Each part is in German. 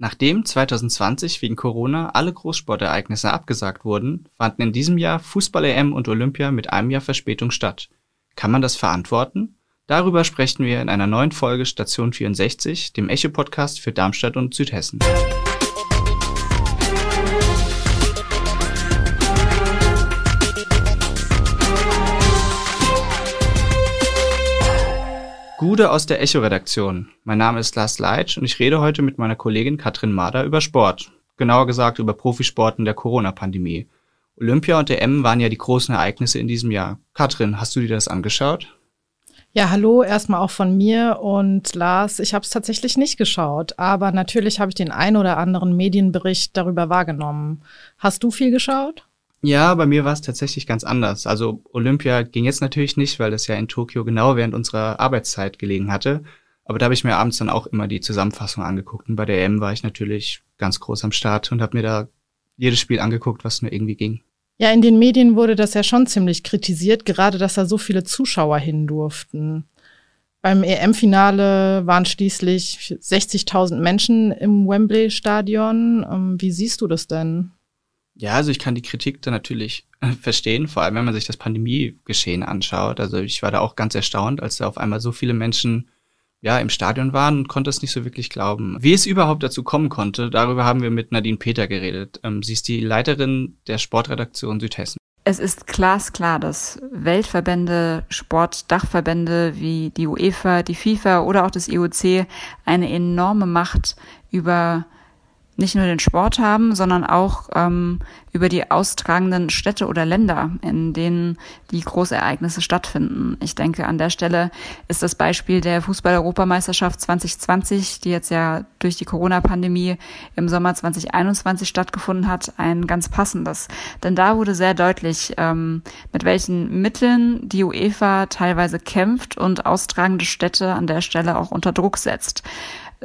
Nachdem 2020 wegen Corona alle Großsportereignisse abgesagt wurden, fanden in diesem Jahr Fußball-EM und Olympia mit einem Jahr Verspätung statt. Kann man das verantworten? Darüber sprechen wir in einer neuen Folge Station 64, dem Echo-Podcast für Darmstadt und Südhessen. Gude aus der Echo-Redaktion. Mein Name ist Lars Leitsch und ich rede heute mit meiner Kollegin Katrin Mader über Sport. Genauer gesagt über Profisport in der Corona-Pandemie. Olympia und der M waren ja die großen Ereignisse in diesem Jahr. Katrin, hast du dir das angeschaut? Ja, hallo, erstmal auch von mir und Lars. Ich habe es tatsächlich nicht geschaut, aber natürlich habe ich den ein oder anderen Medienbericht darüber wahrgenommen. Hast du viel geschaut? Ja, bei mir war es tatsächlich ganz anders. Also Olympia ging jetzt natürlich nicht, weil das ja in Tokio genau während unserer Arbeitszeit gelegen hatte. Aber da habe ich mir abends dann auch immer die Zusammenfassung angeguckt. Und bei der EM war ich natürlich ganz groß am Start und habe mir da jedes Spiel angeguckt, was nur irgendwie ging. Ja, in den Medien wurde das ja schon ziemlich kritisiert, gerade dass da so viele Zuschauer hin durften. Beim EM-Finale waren schließlich 60.000 Menschen im Wembley-Stadion. Ähm, wie siehst du das denn? Ja, also ich kann die Kritik da natürlich äh, verstehen, vor allem wenn man sich das Pandemiegeschehen anschaut. Also ich war da auch ganz erstaunt, als da auf einmal so viele Menschen ja im Stadion waren und konnte es nicht so wirklich glauben. Wie es überhaupt dazu kommen konnte, darüber haben wir mit Nadine Peter geredet. Ähm, sie ist die Leiterin der Sportredaktion Südhessen. Es ist glasklar, dass Weltverbände, Sportdachverbände wie die UEFA, die FIFA oder auch das IOC eine enorme Macht über nicht nur den Sport haben, sondern auch ähm, über die austragenden Städte oder Länder, in denen die Großereignisse stattfinden. Ich denke, an der Stelle ist das Beispiel der Fußball-Europameisterschaft 2020, die jetzt ja durch die Corona-Pandemie im Sommer 2021 stattgefunden hat, ein ganz passendes. Denn da wurde sehr deutlich, ähm, mit welchen Mitteln die UEFA teilweise kämpft und austragende Städte an der Stelle auch unter Druck setzt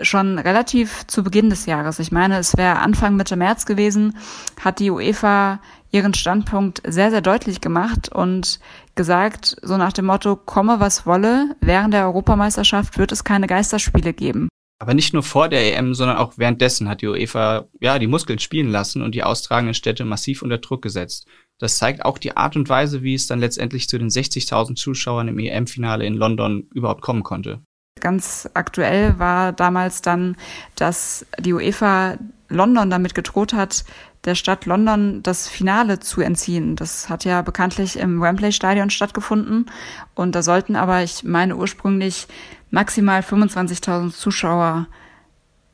schon relativ zu Beginn des Jahres, ich meine, es wäre Anfang Mitte März gewesen, hat die UEFA ihren Standpunkt sehr, sehr deutlich gemacht und gesagt, so nach dem Motto, komme was wolle, während der Europameisterschaft wird es keine Geisterspiele geben. Aber nicht nur vor der EM, sondern auch währenddessen hat die UEFA ja die Muskeln spielen lassen und die austragenden Städte massiv unter Druck gesetzt. Das zeigt auch die Art und Weise, wie es dann letztendlich zu den 60.000 Zuschauern im EM-Finale in London überhaupt kommen konnte. Ganz aktuell war damals dann, dass die UEFA London damit gedroht hat, der Stadt London das Finale zu entziehen. Das hat ja bekanntlich im Wembley Stadion stattgefunden und da sollten aber, ich meine ursprünglich maximal 25.000 Zuschauer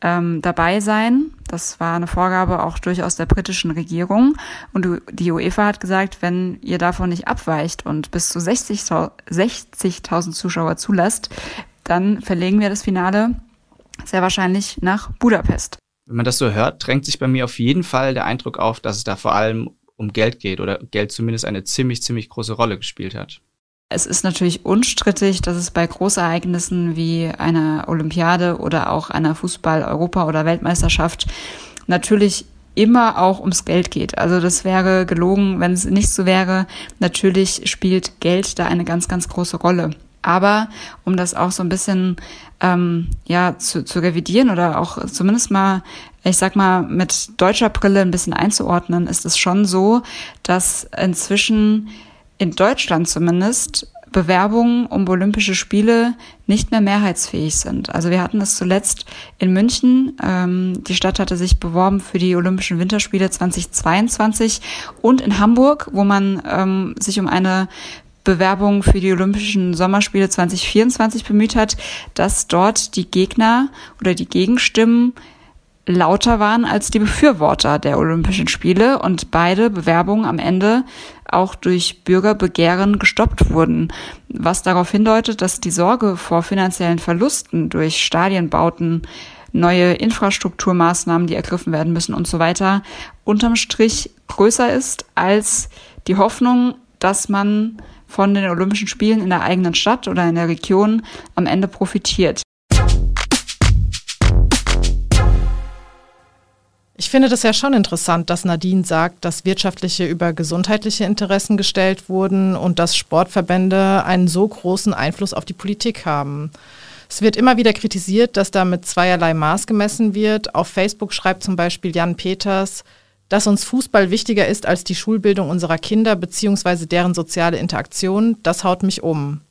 ähm, dabei sein. Das war eine Vorgabe auch durchaus der britischen Regierung. Und die UEFA hat gesagt, wenn ihr davon nicht abweicht und bis zu 60.000 60 Zuschauer zulasst, dann verlegen wir das Finale sehr wahrscheinlich nach Budapest. Wenn man das so hört, drängt sich bei mir auf jeden Fall der Eindruck auf, dass es da vor allem um Geld geht oder Geld zumindest eine ziemlich, ziemlich große Rolle gespielt hat. Es ist natürlich unstrittig, dass es bei Großereignissen wie einer Olympiade oder auch einer Fußball-Europa- oder Weltmeisterschaft natürlich immer auch ums Geld geht. Also das wäre gelogen, wenn es nicht so wäre. Natürlich spielt Geld da eine ganz, ganz große Rolle. Aber um das auch so ein bisschen ähm, ja zu, zu revidieren oder auch zumindest mal, ich sag mal, mit deutscher Brille ein bisschen einzuordnen, ist es schon so, dass inzwischen in Deutschland zumindest Bewerbungen um Olympische Spiele nicht mehr mehrheitsfähig sind. Also wir hatten es zuletzt in München. Ähm, die Stadt hatte sich beworben für die Olympischen Winterspiele 2022 und in Hamburg, wo man ähm, sich um eine Bewerbung für die Olympischen Sommerspiele 2024 bemüht hat, dass dort die Gegner oder die Gegenstimmen lauter waren als die Befürworter der Olympischen Spiele und beide Bewerbungen am Ende auch durch Bürgerbegehren gestoppt wurden, was darauf hindeutet, dass die Sorge vor finanziellen Verlusten durch Stadienbauten, neue Infrastrukturmaßnahmen, die ergriffen werden müssen und so weiter, unterm Strich größer ist als die Hoffnung, dass man von den Olympischen Spielen in der eigenen Stadt oder in der Region am Ende profitiert. Ich finde das ja schon interessant, dass Nadine sagt, dass wirtschaftliche über gesundheitliche Interessen gestellt wurden und dass Sportverbände einen so großen Einfluss auf die Politik haben. Es wird immer wieder kritisiert, dass da mit zweierlei Maß gemessen wird. Auf Facebook schreibt zum Beispiel Jan Peters, dass uns Fußball wichtiger ist als die Schulbildung unserer Kinder bzw. deren soziale Interaktion, das haut mich um.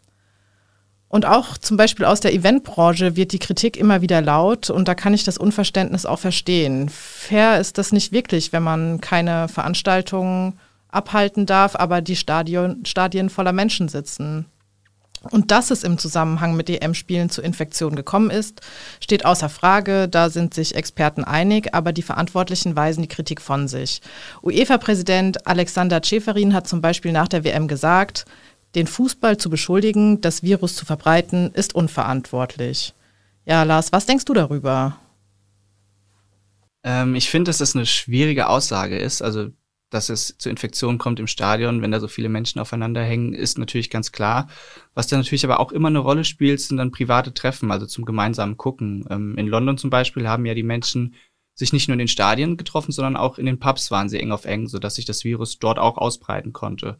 Und auch zum Beispiel aus der Eventbranche wird die Kritik immer wieder laut und da kann ich das Unverständnis auch verstehen. Fair ist das nicht wirklich, wenn man keine Veranstaltungen abhalten darf, aber die Stadion, Stadien voller Menschen sitzen. Und dass es im Zusammenhang mit EM-Spielen zu Infektionen gekommen ist, steht außer Frage. Da sind sich Experten einig, aber die Verantwortlichen weisen die Kritik von sich. UEFA-Präsident Alexander Ceferin hat zum Beispiel nach der WM gesagt, den Fußball zu beschuldigen, das Virus zu verbreiten, ist unverantwortlich. Ja, Lars, was denkst du darüber? Ähm, ich finde, dass das eine schwierige Aussage ist. Also dass es zu Infektionen kommt im Stadion, wenn da so viele Menschen aufeinander hängen, ist natürlich ganz klar. Was da natürlich aber auch immer eine Rolle spielt, sind dann private Treffen, also zum gemeinsamen Gucken. Ähm, in London zum Beispiel haben ja die Menschen sich nicht nur in den Stadien getroffen, sondern auch in den Pubs waren sie eng auf eng, sodass sich das Virus dort auch ausbreiten konnte.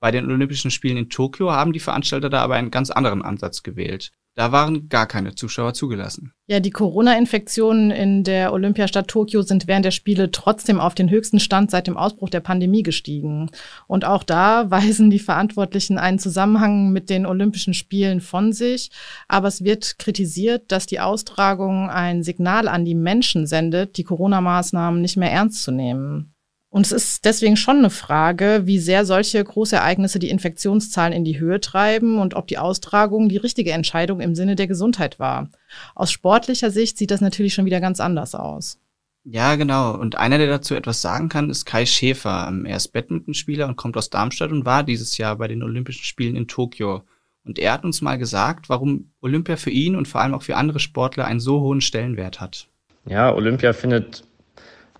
Bei den Olympischen Spielen in Tokio haben die Veranstalter da aber einen ganz anderen Ansatz gewählt. Da waren gar keine Zuschauer zugelassen. Ja, die Corona-Infektionen in der Olympiastadt Tokio sind während der Spiele trotzdem auf den höchsten Stand seit dem Ausbruch der Pandemie gestiegen. Und auch da weisen die Verantwortlichen einen Zusammenhang mit den Olympischen Spielen von sich. Aber es wird kritisiert, dass die Austragung ein Signal an die Menschen sendet, die Corona-Maßnahmen nicht mehr ernst zu nehmen. Und es ist deswegen schon eine Frage, wie sehr solche Großereignisse die Infektionszahlen in die Höhe treiben und ob die Austragung die richtige Entscheidung im Sinne der Gesundheit war. Aus sportlicher Sicht sieht das natürlich schon wieder ganz anders aus. Ja, genau. Und einer, der dazu etwas sagen kann, ist Kai Schäfer. Er ist Badmintonspieler und kommt aus Darmstadt und war dieses Jahr bei den Olympischen Spielen in Tokio. Und er hat uns mal gesagt, warum Olympia für ihn und vor allem auch für andere Sportler einen so hohen Stellenwert hat. Ja, Olympia findet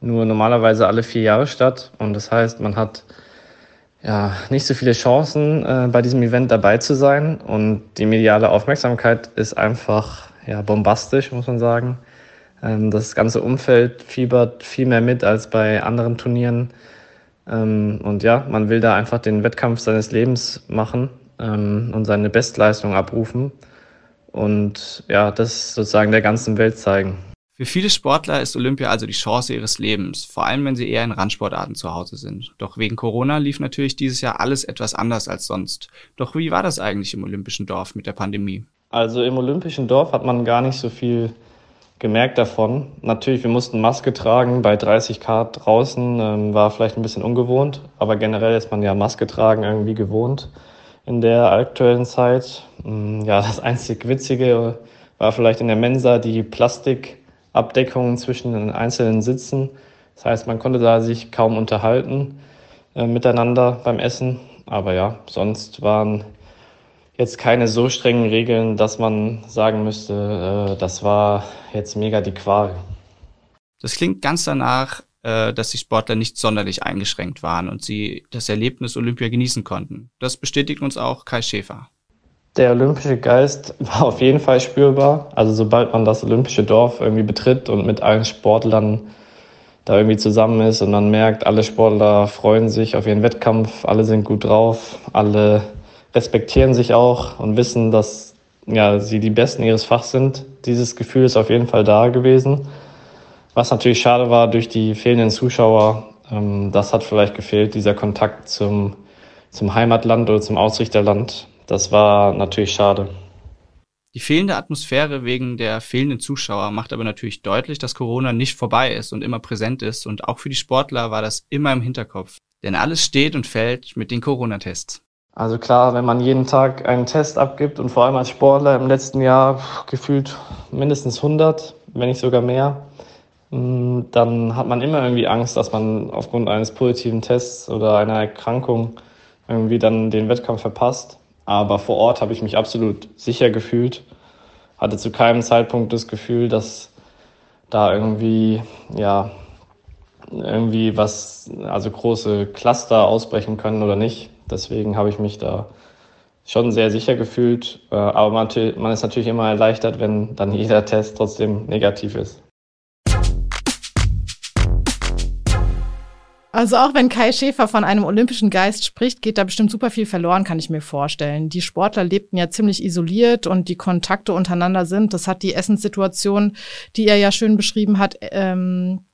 nur normalerweise alle vier Jahre statt. Und das heißt, man hat ja nicht so viele Chancen, äh, bei diesem Event dabei zu sein. Und die mediale Aufmerksamkeit ist einfach ja, bombastisch, muss man sagen. Ähm, das ganze Umfeld fiebert viel mehr mit als bei anderen Turnieren. Ähm, und ja, man will da einfach den Wettkampf seines Lebens machen ähm, und seine Bestleistung abrufen. Und ja, das sozusagen der ganzen Welt zeigen. Für viele Sportler ist Olympia also die Chance ihres Lebens, vor allem wenn sie eher in Randsportarten zu Hause sind. Doch wegen Corona lief natürlich dieses Jahr alles etwas anders als sonst. Doch wie war das eigentlich im Olympischen Dorf mit der Pandemie? Also im Olympischen Dorf hat man gar nicht so viel gemerkt davon. Natürlich, wir mussten Maske tragen bei 30 Grad draußen, ähm, war vielleicht ein bisschen ungewohnt, aber generell ist man ja Maske tragen irgendwie gewohnt in der aktuellen Zeit. Mm, ja, das einzig Witzige war vielleicht in der Mensa die Plastik Abdeckungen zwischen den einzelnen Sitzen. Das heißt, man konnte da sich kaum unterhalten äh, miteinander beim Essen. Aber ja, sonst waren jetzt keine so strengen Regeln, dass man sagen müsste, äh, das war jetzt mega die Qual. Das klingt ganz danach, äh, dass die Sportler nicht sonderlich eingeschränkt waren und sie das Erlebnis Olympia genießen konnten. Das bestätigt uns auch Kai Schäfer. Der olympische Geist war auf jeden Fall spürbar. Also sobald man das olympische Dorf irgendwie betritt und mit allen Sportlern da irgendwie zusammen ist und man merkt, alle Sportler freuen sich auf ihren Wettkampf, alle sind gut drauf, alle respektieren sich auch und wissen, dass ja, sie die Besten ihres Fachs sind. Dieses Gefühl ist auf jeden Fall da gewesen. Was natürlich schade war durch die fehlenden Zuschauer, ähm, das hat vielleicht gefehlt, dieser Kontakt zum, zum Heimatland oder zum Ausrichterland. Das war natürlich schade. Die fehlende Atmosphäre wegen der fehlenden Zuschauer macht aber natürlich deutlich, dass Corona nicht vorbei ist und immer präsent ist. Und auch für die Sportler war das immer im Hinterkopf. Denn alles steht und fällt mit den Corona-Tests. Also klar, wenn man jeden Tag einen Test abgibt und vor allem als Sportler im letzten Jahr gefühlt mindestens 100, wenn nicht sogar mehr, mm, dann hat man immer irgendwie Angst, dass man aufgrund eines positiven Tests oder einer Erkrankung irgendwie dann den Wettkampf verpasst. Aber vor Ort habe ich mich absolut sicher gefühlt. Hatte zu keinem Zeitpunkt das Gefühl, dass da irgendwie, ja, irgendwie was, also große Cluster ausbrechen können oder nicht. Deswegen habe ich mich da schon sehr sicher gefühlt. Äh, aber man, man ist natürlich immer erleichtert, wenn dann jeder Test trotzdem negativ ist. Also auch wenn Kai Schäfer von einem olympischen Geist spricht, geht da bestimmt super viel verloren, kann ich mir vorstellen. Die Sportler lebten ja ziemlich isoliert und die Kontakte untereinander sind. Das hat die Essenssituation, die er ja schön beschrieben hat, ähm,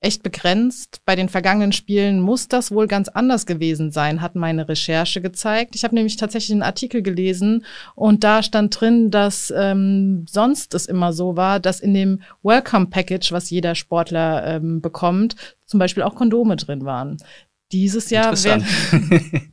echt begrenzt. Bei den vergangenen Spielen muss das wohl ganz anders gewesen sein, hat meine Recherche gezeigt. Ich habe nämlich tatsächlich einen Artikel gelesen und da stand drin, dass ähm, sonst es immer so war, dass in dem Welcome Package, was jeder Sportler ähm, bekommt, zum Beispiel auch Kondome drin waren. Dieses Jahr werden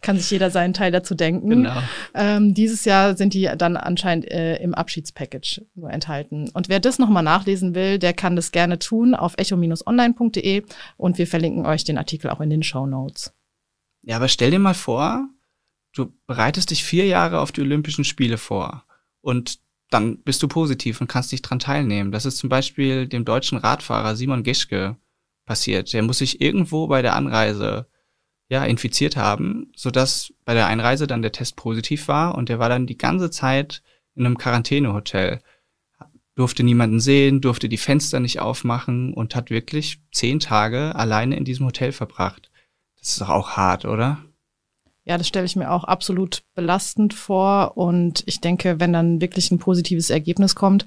kann sich jeder seinen Teil dazu denken. Genau. Ähm, dieses Jahr sind die dann anscheinend äh, im Abschiedspackage nur enthalten. Und wer das nochmal nachlesen will, der kann das gerne tun auf echo-online.de und wir verlinken euch den Artikel auch in den Show Notes. Ja, aber stell dir mal vor, du bereitest dich vier Jahre auf die Olympischen Spiele vor und dann bist du positiv und kannst nicht dran teilnehmen. Das ist zum Beispiel dem deutschen Radfahrer Simon Geschke passiert. Der muss sich irgendwo bei der Anreise ja, infiziert haben, sodass bei der Einreise dann der Test positiv war und der war dann die ganze Zeit in einem Quarantänehotel. Durfte niemanden sehen, durfte die Fenster nicht aufmachen und hat wirklich zehn Tage alleine in diesem Hotel verbracht. Das ist doch auch hart, oder? Ja, das stelle ich mir auch absolut belastend vor. Und ich denke, wenn dann wirklich ein positives Ergebnis kommt,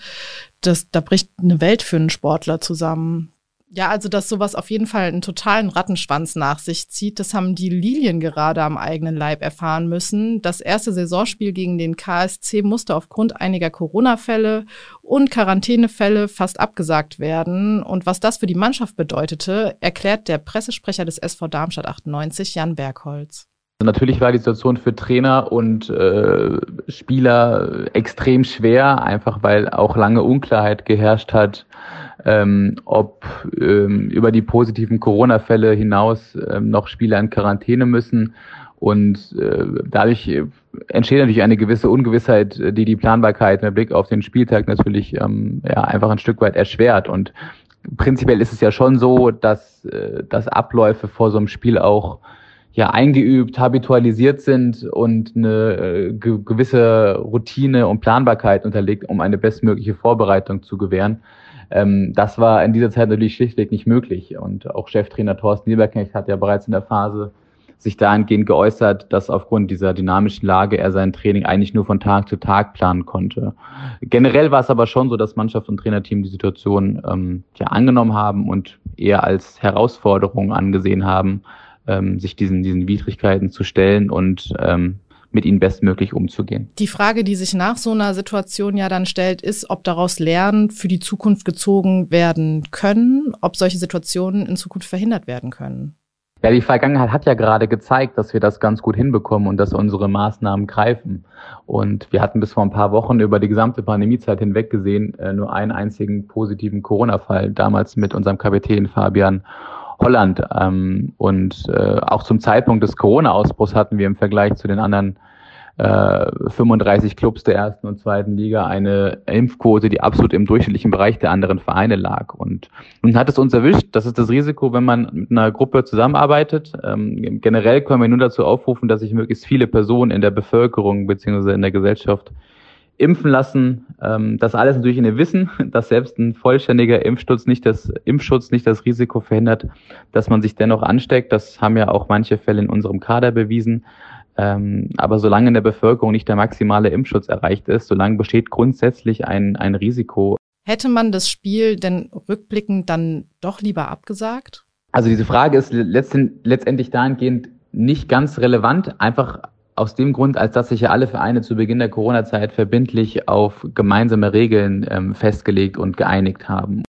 das, da bricht eine Welt für einen Sportler zusammen. Ja, also dass sowas auf jeden Fall einen totalen Rattenschwanz nach sich zieht, das haben die Lilien gerade am eigenen Leib erfahren müssen. Das erste Saisonspiel gegen den KSC musste aufgrund einiger Corona-Fälle und Quarantänefälle fast abgesagt werden. Und was das für die Mannschaft bedeutete, erklärt der Pressesprecher des SV Darmstadt 98, Jan Bergholz. Natürlich war die Situation für Trainer und äh, Spieler extrem schwer, einfach weil auch lange Unklarheit geherrscht hat, ähm, ob ähm, über die positiven Corona-Fälle hinaus ähm, noch Spieler in Quarantäne müssen. Und äh, dadurch entsteht natürlich eine gewisse Ungewissheit, die die Planbarkeit mit Blick auf den Spieltag natürlich ähm, ja, einfach ein Stück weit erschwert. Und prinzipiell ist es ja schon so, dass, äh, dass Abläufe vor so einem Spiel auch ja eingeübt, habitualisiert sind und eine äh, gewisse Routine und Planbarkeit unterlegt, um eine bestmögliche Vorbereitung zu gewähren. Ähm, das war in dieser Zeit natürlich schlichtweg nicht möglich. Und auch Cheftrainer Thorsten Lieberknecht hat ja bereits in der Phase sich dahingehend geäußert, dass aufgrund dieser dynamischen Lage er sein Training eigentlich nur von Tag zu Tag planen konnte. Generell war es aber schon so, dass Mannschaft und Trainerteam die Situation ähm, ja angenommen haben und eher als Herausforderung angesehen haben, ähm, sich diesen, diesen Widrigkeiten zu stellen und ähm, mit ihnen bestmöglich umzugehen. Die Frage, die sich nach so einer Situation ja dann stellt, ist, ob daraus Lernen für die Zukunft gezogen werden können, ob solche Situationen in Zukunft verhindert werden können. Ja, die Vergangenheit hat ja gerade gezeigt, dass wir das ganz gut hinbekommen und dass unsere Maßnahmen greifen. Und wir hatten bis vor ein paar Wochen über die gesamte Pandemiezeit hinweg gesehen äh, nur einen einzigen positiven Corona-Fall, damals mit unserem Kapitän Fabian Holland. Ähm, und äh, auch zum Zeitpunkt des Corona-Ausbruchs hatten wir im Vergleich zu den anderen äh, 35 Clubs der ersten und zweiten Liga eine Impfquote, die absolut im durchschnittlichen Bereich der anderen Vereine lag. Und nun hat es uns erwischt. Das ist das Risiko, wenn man mit einer Gruppe zusammenarbeitet. Ähm, generell können wir nur dazu aufrufen, dass sich möglichst viele Personen in der Bevölkerung beziehungsweise in der Gesellschaft impfen lassen. Ähm, das alles natürlich in dem Wissen, dass selbst ein vollständiger Impfschutz nicht das Impfschutz nicht das Risiko verhindert, dass man sich dennoch ansteckt. Das haben ja auch manche Fälle in unserem Kader bewiesen. Ähm, aber solange in der Bevölkerung nicht der maximale Impfschutz erreicht ist, solange besteht grundsätzlich ein, ein Risiko. Hätte man das Spiel denn rückblickend dann doch lieber abgesagt? Also diese Frage ist letztendlich dahingehend nicht ganz relevant, einfach aus dem Grund, als dass sich ja alle Vereine zu Beginn der Corona-Zeit verbindlich auf gemeinsame Regeln ähm, festgelegt und geeinigt haben.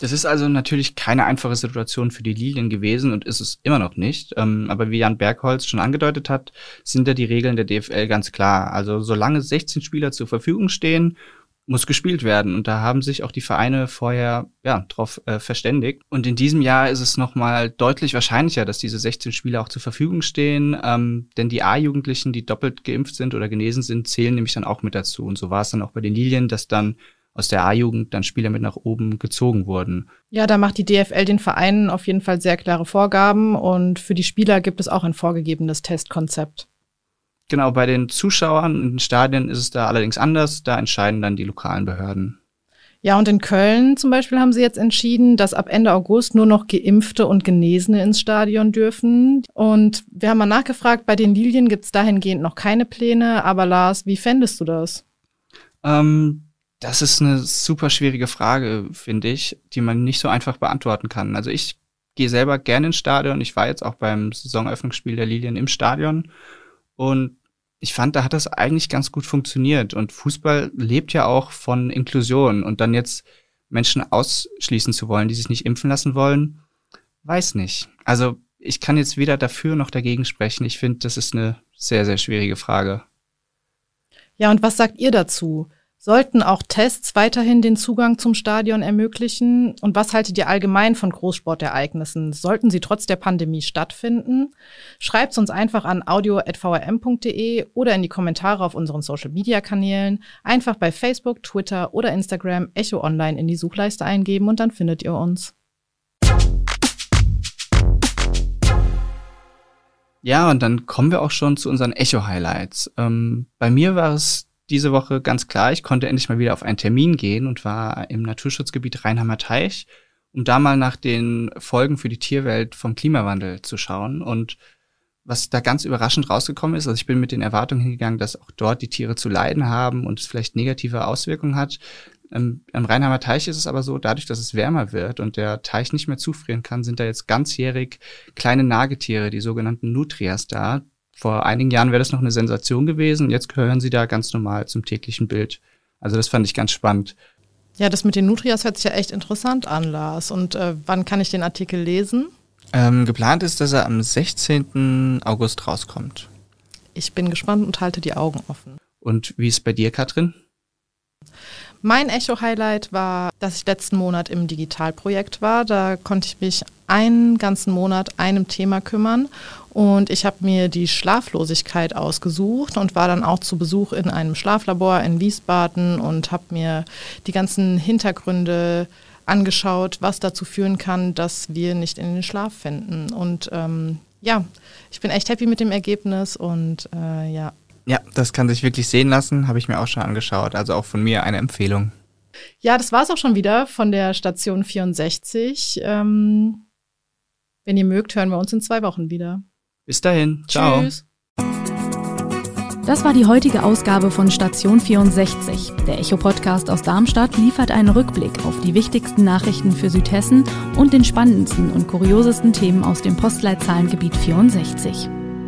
Das ist also natürlich keine einfache Situation für die Lilien gewesen und ist es immer noch nicht. Ähm, aber wie Jan Bergholz schon angedeutet hat, sind ja die Regeln der DFL ganz klar. Also solange 16 Spieler zur Verfügung stehen muss gespielt werden. Und da haben sich auch die Vereine vorher ja drauf äh, verständigt. Und in diesem Jahr ist es nochmal deutlich wahrscheinlicher, dass diese 16 Spieler auch zur Verfügung stehen. Ähm, denn die A-Jugendlichen, die doppelt geimpft sind oder genesen sind, zählen nämlich dann auch mit dazu. Und so war es dann auch bei den Lilien, dass dann aus der A-Jugend dann Spieler mit nach oben gezogen wurden. Ja, da macht die DFL den Vereinen auf jeden Fall sehr klare Vorgaben und für die Spieler gibt es auch ein vorgegebenes Testkonzept. Genau, bei den Zuschauern in den Stadien ist es da allerdings anders. Da entscheiden dann die lokalen Behörden. Ja, und in Köln zum Beispiel haben sie jetzt entschieden, dass ab Ende August nur noch Geimpfte und Genesene ins Stadion dürfen. Und wir haben mal nachgefragt, bei den Lilien gibt es dahingehend noch keine Pläne. Aber Lars, wie fändest du das? Ähm, das ist eine super schwierige Frage, finde ich, die man nicht so einfach beantworten kann. Also ich gehe selber gerne ins Stadion. Ich war jetzt auch beim Saisonöffnungsspiel der Lilien im Stadion. Und ich fand, da hat das eigentlich ganz gut funktioniert. Und Fußball lebt ja auch von Inklusion. Und dann jetzt Menschen ausschließen zu wollen, die sich nicht impfen lassen wollen, weiß nicht. Also ich kann jetzt weder dafür noch dagegen sprechen. Ich finde, das ist eine sehr, sehr schwierige Frage. Ja, und was sagt ihr dazu? Sollten auch Tests weiterhin den Zugang zum Stadion ermöglichen? Und was haltet ihr allgemein von Großsportereignissen? Sollten sie trotz der Pandemie stattfinden? Schreibt uns einfach an audio.vrm.de oder in die Kommentare auf unseren Social-Media-Kanälen. Einfach bei Facebook, Twitter oder Instagram Echo Online in die Suchleiste eingeben und dann findet ihr uns. Ja, und dann kommen wir auch schon zu unseren Echo-Highlights. Ähm, bei mir war es diese Woche ganz klar, ich konnte endlich mal wieder auf einen Termin gehen und war im Naturschutzgebiet Rheinheimer Teich, um da mal nach den Folgen für die Tierwelt vom Klimawandel zu schauen. Und was da ganz überraschend rausgekommen ist, also ich bin mit den Erwartungen hingegangen, dass auch dort die Tiere zu leiden haben und es vielleicht negative Auswirkungen hat. Ähm, Am Rheinheimer Teich ist es aber so, dadurch, dass es wärmer wird und der Teich nicht mehr zufrieren kann, sind da jetzt ganzjährig kleine Nagetiere, die sogenannten Nutrias da, vor einigen Jahren wäre das noch eine Sensation gewesen. Jetzt gehören sie da ganz normal zum täglichen Bild. Also das fand ich ganz spannend. Ja, das mit den Nutrias hört sich ja echt interessant an, Lars. Und äh, wann kann ich den Artikel lesen? Ähm, geplant ist, dass er am 16. August rauskommt. Ich bin gespannt und halte die Augen offen. Und wie ist bei dir, Katrin? Mein Echo-Highlight war, dass ich letzten Monat im Digitalprojekt war. Da konnte ich mich einen ganzen Monat einem Thema kümmern und ich habe mir die Schlaflosigkeit ausgesucht und war dann auch zu Besuch in einem Schlaflabor in Wiesbaden und habe mir die ganzen Hintergründe angeschaut, was dazu führen kann, dass wir nicht in den Schlaf finden. Und ähm, ja, ich bin echt happy mit dem Ergebnis und äh, ja. Ja, das kann sich wirklich sehen lassen, habe ich mir auch schon angeschaut. Also auch von mir eine Empfehlung. Ja, das war es auch schon wieder von der Station 64. Ähm, wenn ihr mögt, hören wir uns in zwei Wochen wieder. Bis dahin. Ciao. Tschüss. Das war die heutige Ausgabe von Station 64. Der Echo-Podcast aus Darmstadt liefert einen Rückblick auf die wichtigsten Nachrichten für Südhessen und den spannendsten und kuriosesten Themen aus dem Postleitzahlengebiet 64.